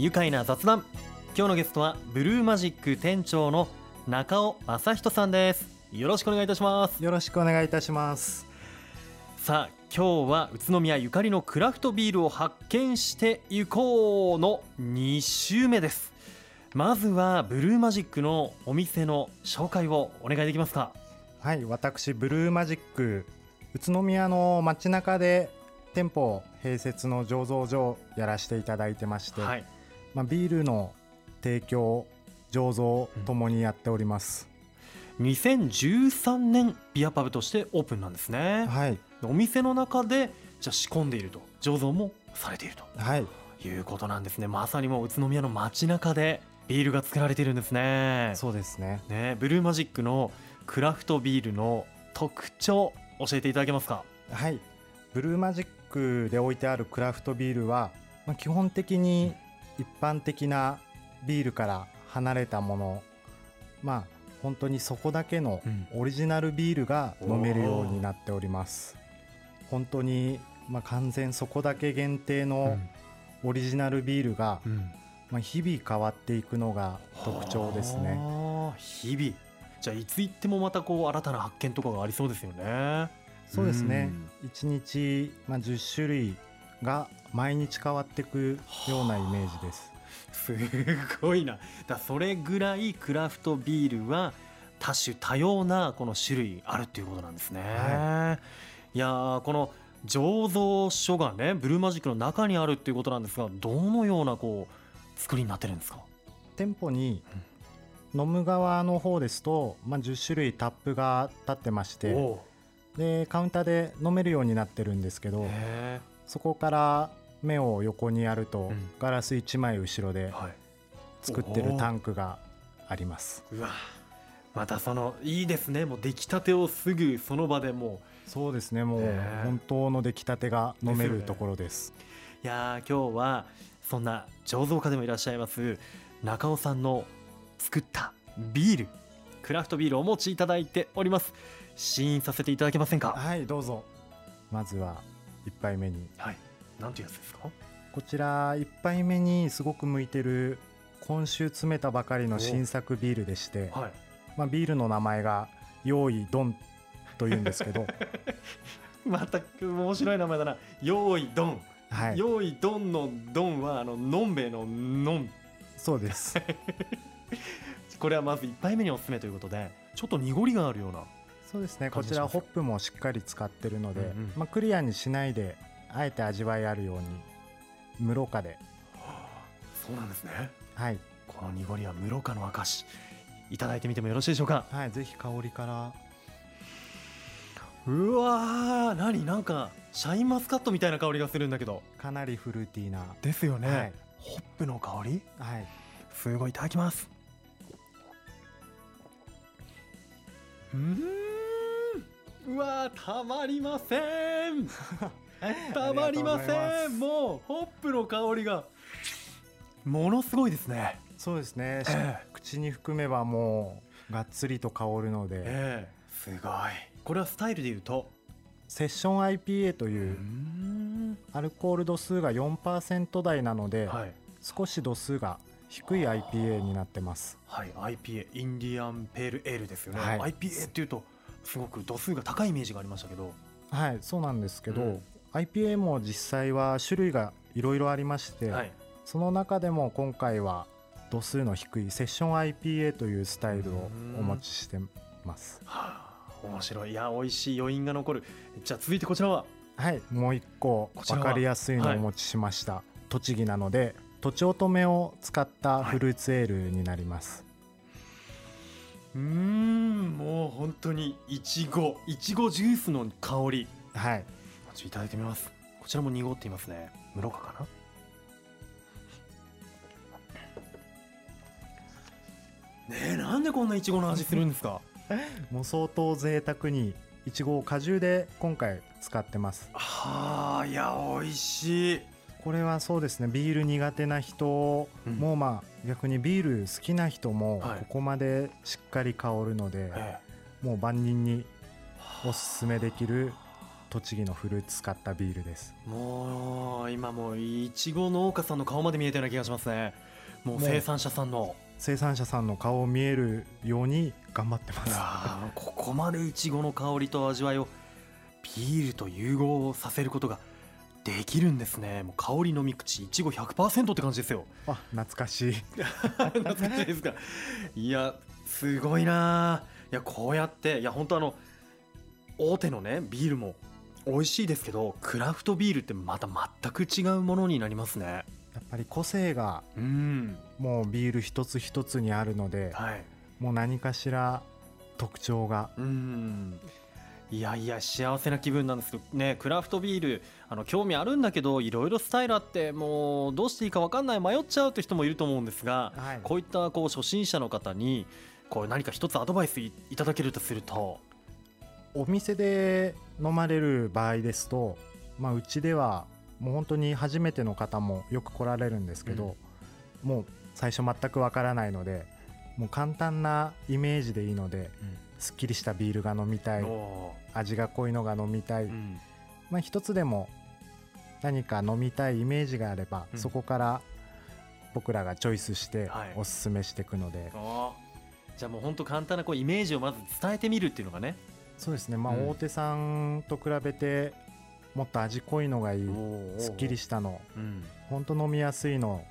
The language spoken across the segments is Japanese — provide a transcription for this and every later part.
愉快な雑談。今日のゲストはブルーマジック店長の中尾正人さんです。よろしくお願いいたします。よろしくお願いいたします。さあ今日は宇都宮ゆかりのクラフトビールを発見していこうの2週目です。まずはブルーマジックのお店の紹介をお願いできますか？はい私ブルーマジック宇都宮の街中で店舗併設の醸造所をやらせていただいてまして、はいまあ、ビールの提供醸造ともにやっております、2013年ビアパブとしてオープンなんですね、はい。お店の中でじゃあ仕込んでいると醸造もされているはい。ということなんですね。まさにもう宇都宮の街中でビールが作られているんですね。そうですね。ねブルーマジックのクラフトビールの特徴教えていただけますか？はい。ブルーマジックで置いてあるクラフトビールは、まあ、基本的に一般的なビールから離れたものまあ本当にそこだけのオリジナルビールが飲めるようになっております。本当に、まあ、完全そこだけ限定のオリジナルビールが、うん。まあ、日々変わっていくのが特徴ですね。はあ日々。じゃあいつ行ってもまたこう新たな発見とかがありそうですよね。そうですね。1日、まあ、10種類が毎日変わっていくようなイメージです。すごいな。だそれぐらいクラフトビールは多種多様なこの種類あるっていうことなんですね、、はい。やーこの醸造所がねブルーマジックの中にあるっていうことなんですがどのようなこう作りになってるんですか？店舗に飲む側の方ですと、まあ、10種類タップが立ってましておでカウンターで飲めるようになってるんですけどへそこから目を横にやると、うん。ガラス1枚後ろで作ってるタンクがあります。うわ。またそのいいですね。もう出来たてをすぐその場でもそうですね。もう本当の出来たてが飲めるところです。ういやー今日はそんな醸造家でもいらっしゃいます中尾さんの作ったビールクラフトビールをお持ちいただいております。試飲させていただけませんか？はいどうぞ。まずは1杯目に。はい。なんていうやつですか？こちら1杯目にすごく向いてる今週詰めたばかりの新作ビールでして、はい。まあ、ビールの名前が「用意ドン」というんですけど。また面白い名前だな。用意ドン、はい。用意ドンのドンはあののんべえののん。そうです。これはまず1杯目におすすめということでちょっと濁りがあるようなそうですね。こちらホップもしっかり使ってるので、うんうん。まあ、クリアにしないであえて味わいあるように無ろ過でそうなんですね。はい、この濁りは無ろ過の証いただいてみてもよろしいでしょうか？はい、ぜひ香りから。うわー何？なんかシャインマスカットみたいな香りがするんだけど。かなりフルーティーな。ですよね、はい。ホップの香り？はい。すごいいただきますうーん。うわーたまりません。たまりません。もうホップの香りが。ものすごいですね。そうですね、ええ。口に含めばもうがっつりと香るので、ええ。すごい。これはスタイルでいうと。セッション IPA とういううん。アルコール度数が4%台なので、はい。少し度数が低い IPA になってます。はい IPA インディアンペールエールですよね、はい。IPA っていうとすごく度数が高いイメージがありましたけど。はいそうなんですけど、うん。IPA も実際は種類がいろいろありまして、はい。その中でも今回は度数の低いセッション IPA というスタイルをお持ちしてます。はあ面白い。いや美味しい余韻が残る。じゃあ続いてこちらは。はいもう一個分かりやすいのをお持ちしました、栃木なのでとちおとめを使ったフルーツエールになります、うーんもう本当にいちごいちごジュースの香り。はい。ちょいただいてみます。こちらも濁っていますね。無ろ過かな？ねえなんでこんないちごの味するんですか？もう相当贅沢にいちごを果汁で今回使ってます。はあいや美味しいこれはそうですね。ビール苦手な人うん。もまあ逆にビール好きな人もはい。ここまでしっかり香るので、えもう万人におすすめできる栃木のフルーツ使ったビールです。もう今もういちご農家さんの顔まで見えたような気がしますね。もう生産者さんの。生産者さんの顔を見えるように頑張ってます。ここまでいちごの香りと味わいをビールと融合させることができるんですね。もう香り飲み口いちご100%って感じですよ。あ懐かしい。懐かしいですか。いやすごいな。いやこうやっていや本当あの大手のねビールも美味しいですけどクラフトビールってまた全く違うものになりますね。やっぱり個性がうん。もうビール一つ一つにあるので、はい。もう何かしら特徴がうんいやいや幸せな気分なんですけどね。クラフトビールあの興味あるんだけどいろいろスタイルあってもうどうしていいか分かんない迷っちゃうという人もいると思うんですが、はい。こういったこう初心者の方にこう何か一つアドバイスいいただけるとすると。お店で飲まれる場合ですと、まあ、うちではもう本当に初めての方もよく来られるんですけど、もう最初全くわからないのでもう簡単なイメージでいいので、すっきりしたビールが飲みたい。お味が濃いのが飲みたい、ーうん。まあ、一つでも何か飲みたいイメージがあれば、うん。そこから僕らがチョイスしてはい。おすすめしていくので、あー。じゃあもう本当簡単なこうイメージをまず伝えてみるっていうのがね。そうですね、まあ、うん。大手さんと比べてもっと味濃いのがいい、すっきりししたの。うん。本当飲みやすいの。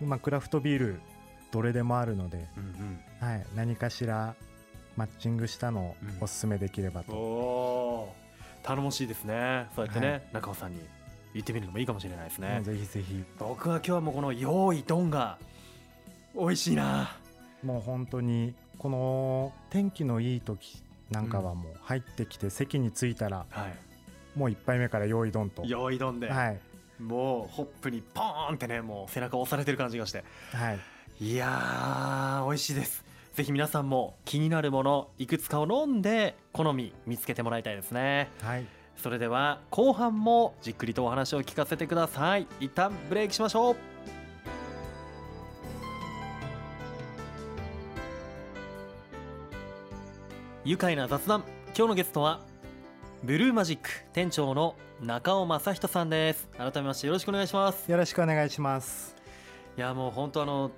今クラフトビールどれでもあるので、うんうん。はい、何かしらマッチングしたのをうん。おすすめできればと、おー。頼もしいですね。そうやってね、はい。中尾さんに言ってみるのもいいかもしれないですもね。うぜひぜひ。僕は今日はもうこの用意ドンが美味しいな。もう本当にこの天気のいい時なんかはもう入ってきて席に着いたらはい。もう一杯目から用意ドンと。用意ドンで、はい。もうホップにポーンってねもう背中押されてる感じがして。はい。いやー美味しいですぜひ皆さんも気になるものいくつかを飲んで好み見つけてもらいたいですね。はい。それでは後半もじっくりとお話を聞かせてください。一旦ブレイクしましょう。愉快な雑談。今日のゲストはブルーマジック店長の中尾正人さんです。改めましてよろしくお願いします。よろしくお願いします。いやもう本当あの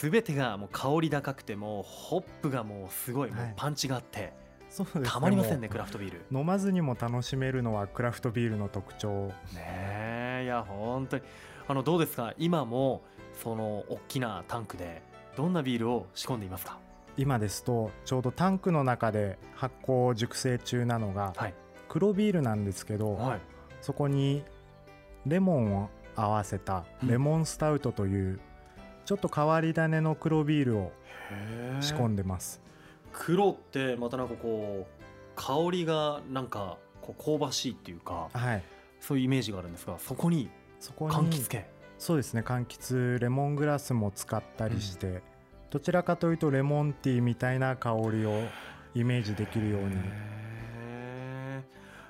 全てがもう香り高くてもうホップがもうすごいもうはいパンチがあって、そうですねたまりませんねクラフトビール。飲まずにも楽しめるのはクラフトビールの特徴。ねえいや本当に。あのどうですか？今もその大きなタンクでどんなビールを仕込んでいますか？今ですとちょうどタンクの中で発酵熟成中なのがはい。黒ビールなんですけど、はい。そこにレモンを合わせたレモンスタウトというちょっと変わり種の黒ビールを仕込んででます、黒ってまたなんかこう香りがなんかこう香ばしいっていうかはい。そういうイメージがあるんですがそこにそこに柑橘系。そうですね柑橘レモングラスも使ったりして、どちらかというとレモンティーみたいな香りをイメージできるように。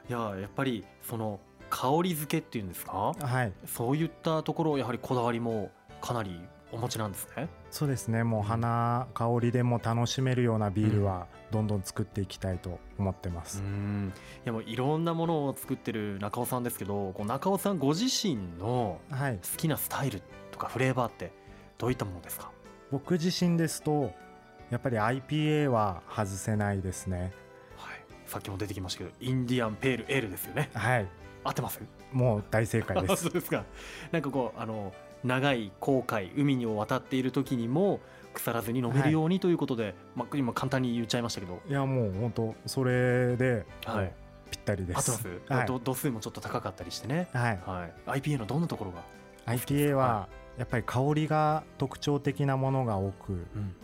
いややっぱりその香り付けっていうんですか？はい。そういったところやはりこだわりもかなりお持ちなんですね。そうですね。もう花香りでも楽しめるようなビールはどんどん作っていきたいと思ってます、うん。いやもういろんなものを作ってる中尾さんですけどこう中尾さんご自身のはい。好きなスタイルとかフレーバーってどういったものですか？僕自身ですとやっぱり IPA は外せないですね。はい。さっきも出てきましたけどインディアンペールエールですよね。はい。合ってます？もう大正解で あすそうですか。なんかこうあの長い航海海に渡っている時にも腐らずに飲めるようにということで、まあ、今簡単に言っちゃいましたけど。いやもう本当それで、はい。ぴったりです。す、はい。ど度数もちょっと高かったりしてね、はい。はい、IPA のどんなところが、IPA はやっぱり香りが特徴的なものが多くうん。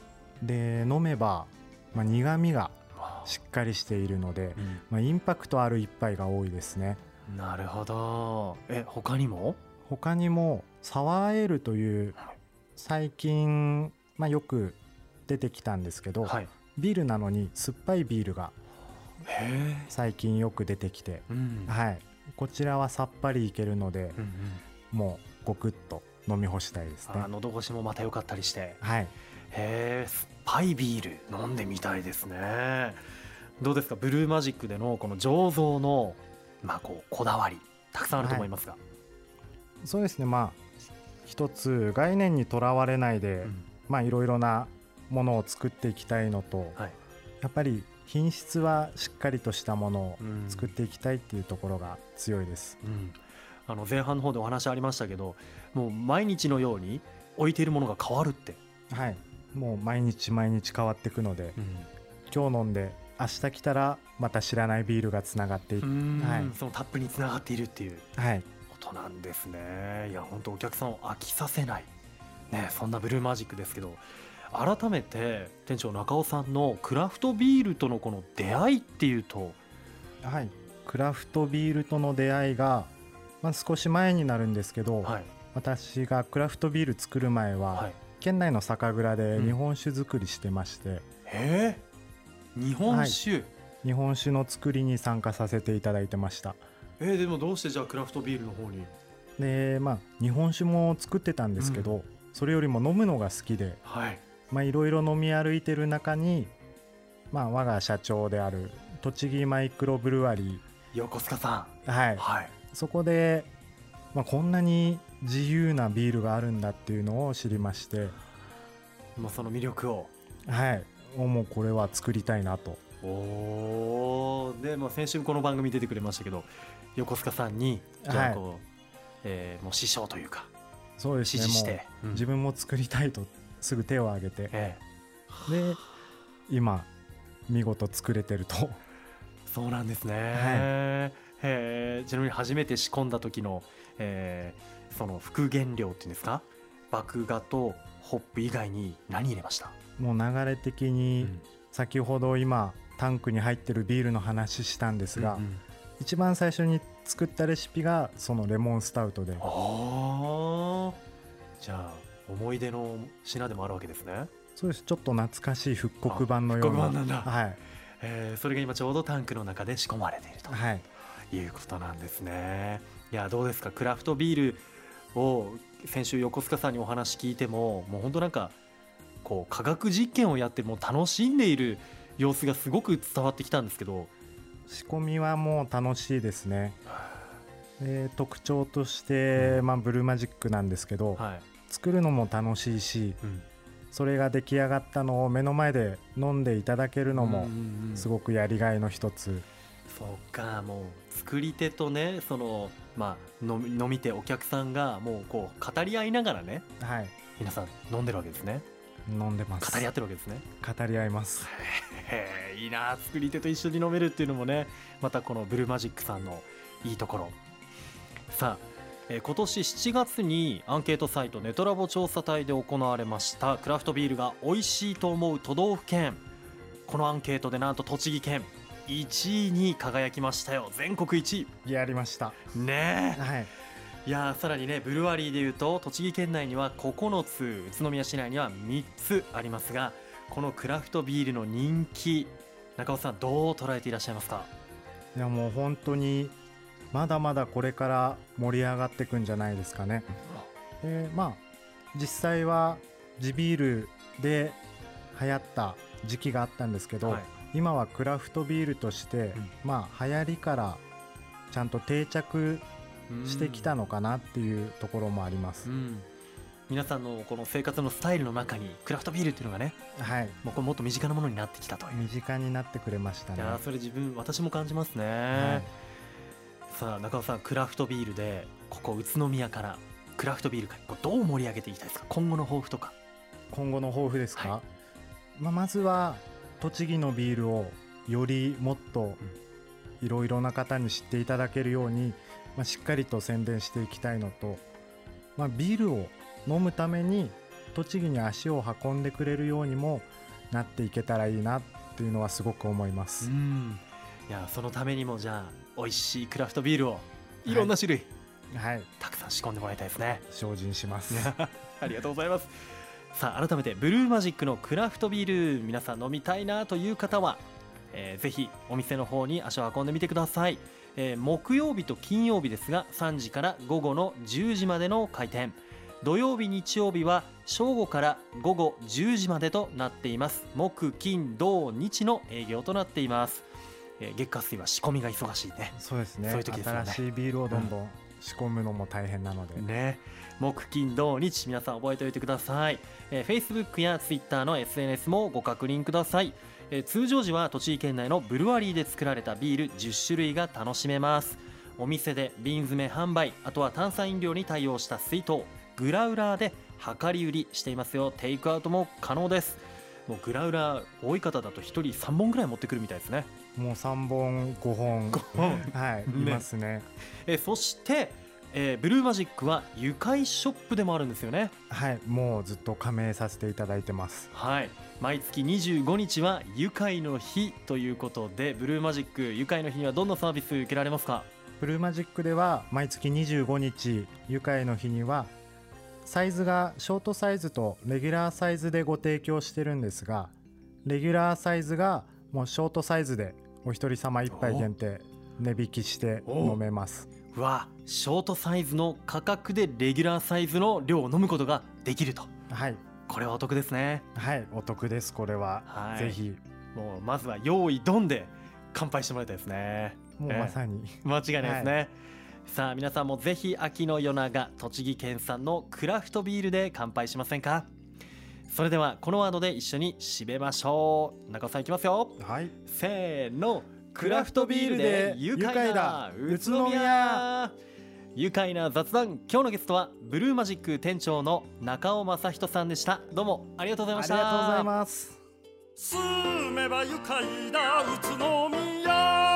で飲めば、まあ、苦みがまあ。しっかりしているので、うん。まあ、インパクトある一杯が多いですね。なるほど。え他にも？他にもサワーエールという最近、まあ、よく出てきたんですけど、はい。ビールなのに酸っぱいビールがへ最近よく出てきて、はい、こちらはさっぱりいけるのでうんうん。もうごくっと飲み干したいですね。あ喉越しもまた良かったりして。はい。へえ酸っぱいビール飲んでみたいですね。どうですか？ブルーマジックでのこの醸造のまあこうこだわりたくさんあると思いますが、そうですね。まあ一つ概念にとらわれないで、うん。まあいろいろなものを作っていきたいのと、はい。やっぱり品質はしっかりとしたものをうん。作っていきたいっていうところが強いです。うん。あの前半の方でお話ありましたけどもう毎日のように置いているものが変わるって、はい。もう毎日毎日変わっていくのでうん。今日飲んで明日来たらまた知らないビールがつながっていく、はい。そのタップにつながっているっていう。はいことなんですね。いや本当お客さんを飽きさせない、ね、そんなブルーマジックですけど改めて店長中尾さんのクラフトビールとのこの出会いっていうと。はい、クラフトビールとの出会いが、まあ、少し前になるんですけど、はい。私がクラフトビール作る前は、はい。県内の酒蔵でうん。日本酒作りしてまして、え。ー、日本酒、日本酒の作りに参加させていただいてましたえーでもどうしてじゃあクラフトビールの方に？でまあ日本酒も作ってたんですけど、それよりも飲むのが好きではい。まあいろいろ飲み歩いてる中に、まあ、我が社長である栃木マイクロブルワリ横須賀さー、はい。ん、はい。そこで、まあ、こんなに自由なビールがあるんだっていうのを知りまして、もうその魅力を。はい、もうこれは作りたいなと。おー。でも先週この番組出てくれましたけど横須賀さんにじゃあこう、えーもう師匠というかそうですね。も指示して、うん。う自分も作りたいとすぐ手を挙げて。えで今見事作れてると。えそうなんですね、へえ。ちなみに初めて仕込んだ時の、えーその副原料っていうんですか？麦芽とホップ以外に何入れました、もう流れ的に先ほど今タンクに入ってるビールの話したんですが、うんうん一番最初に作ったレシピがそのレモンスタウトで。ああじゃあ思い出の品でもあるわけですね、そうです。ちょっと懐かしい復刻版のような。復刻版なんだ。はい。えーそれが今ちょうどタンクの中で仕込まれていると。はい。いうことなんですね。いやどうですか？クラフトビールを先週横須賀さんにお話聞いてももう本当なんかこう科学実験をやってもう楽しんでいる様子がすごく伝わってきたんですけど仕込みはもう楽しいですね。で特徴として、まあ、ブルーマジックなんですけど、はい、作るのも楽しいしうん、それが出来上がったのを目の前で飲んでいただけるのもすくごくやりがいの一つ、そうかもう作り手とねそのまあ飲み飲み手お客さんがもうこう語り合いながらねはい。皆さん飲んでるわけですね飲んでます。語り合ってるわけですね。語り合います。いいな作り手と一緒に飲めるっていうのもねまたこのブルーマジックさんのいいところ。さあ、えー今年7月にアンケートサイトネトラボ調査隊で行われましたクラフトビールが美味しいと思う都道府県。このアンケートでなんと栃木県1位に輝きましたよ。全国1やりました。位ねはい。えいやーさらにねブルワリーでいうと栃木県内には9つ宇都宮市内には3つありますがこのクラフトビールの人気中尾さんどう捉えていらっしゃいますか？いやもう本当にまだまだこれから盛り上がっていくんじゃないですかね。でまあ実際は地ビールで流行った時期があったんですけど、はい。今はクラフトビールとして、うん。まあ流行りからちゃんと定着してきたのかなっていうところもあります。う、ん。皆さんのこの生活のスタイルの中にクラフトビールっていうのがねはい。もうこれもっと身近なものになってきたという、身近になってくれましたいねやーそれ自分私も感じますね、はい。さあ中尾さんクラフトビールでここ宇都宮からクラフトビール界こうどう盛り上げていきたいですか？今後の抱負とか。今後の抱負ですか、はまあ、まずは栃木のビールをよりもっといろいろな方に知っていただけるように、まあ、しっかりと宣伝していきたいのと、まあ、ビールを飲むために栃木に足を運んでくれるようにもなっていけたらいいなっていうのはすごく思います、ん。いやそのためにもじゃあ美味しいクラフトビールをいろんな種類、はい。たくさん仕込んでもらいたいですね。精進します。ありがとうございます。さあ改めてブルーマジックのクラフトビール皆さん飲みたいなという方は、えーぜひお店の方に足を運んでみてください、えー木曜日と金曜日ですが3時から午後の10時までの開店。土曜日日曜日は正午から午後10時までとなっています。木金土日の営業となっています。えー月下水は仕込みが忙しいね。そうですね。そういう時ですよね。新しいビールをどんどん仕込むのも大変なので、ね。木金土日皆さん覚えておいてください、えー、Facebook や Twitter の SNS もご確認ください、えー通常時は栃木県内のブルワリーで作られたビール10種類が楽しめます。お店で瓶詰め販売あとは炭酸飲料に対応した水筒グラウラーで量り売りしていますよ。テイクアウトも可能です。もうグラウラー多い方だと1人3本ぐらい持ってくるみたいですね。もう3本5本5本。はい、ねいますね。えーそして、えーブルーマジックは愉快ショップでもあるんですよね。はいもうずっと加盟させていただいてます。はい。毎月25日は愉快の日ということでブルーマジック愉快の日にはどんなサービス受けられますか？ブルーマジックでは毎月25日愉快の日にはサイズがショートサイズとレギュラーサイズでご提供してるんですがレギュラーサイズがもうショートサイズでお一人様1杯限定値引きして飲めますうわショートサイズの価格でレギュラーサイズの量を飲むことができると。はい。これはお得ですね。はいお得ですこれは、はい。ぜひ。もうまずは用意ドンで乾杯してもらいたいですね。もうまさに、間違いないですね、さあ皆さんもぜひ秋の夜長栃木県産のクラフトビールで乾杯しませんか？それではこのワードで一緒に締めましょう。中尾さんいきますよ。はい。せーのクラフトビールで愉快だ宇都宮。愉快な雑談。今日のゲストはブルーマジック店長の中尾正人さんでした。どうもありがとうございありました。がとうございます。住めば愉快だ宇都宮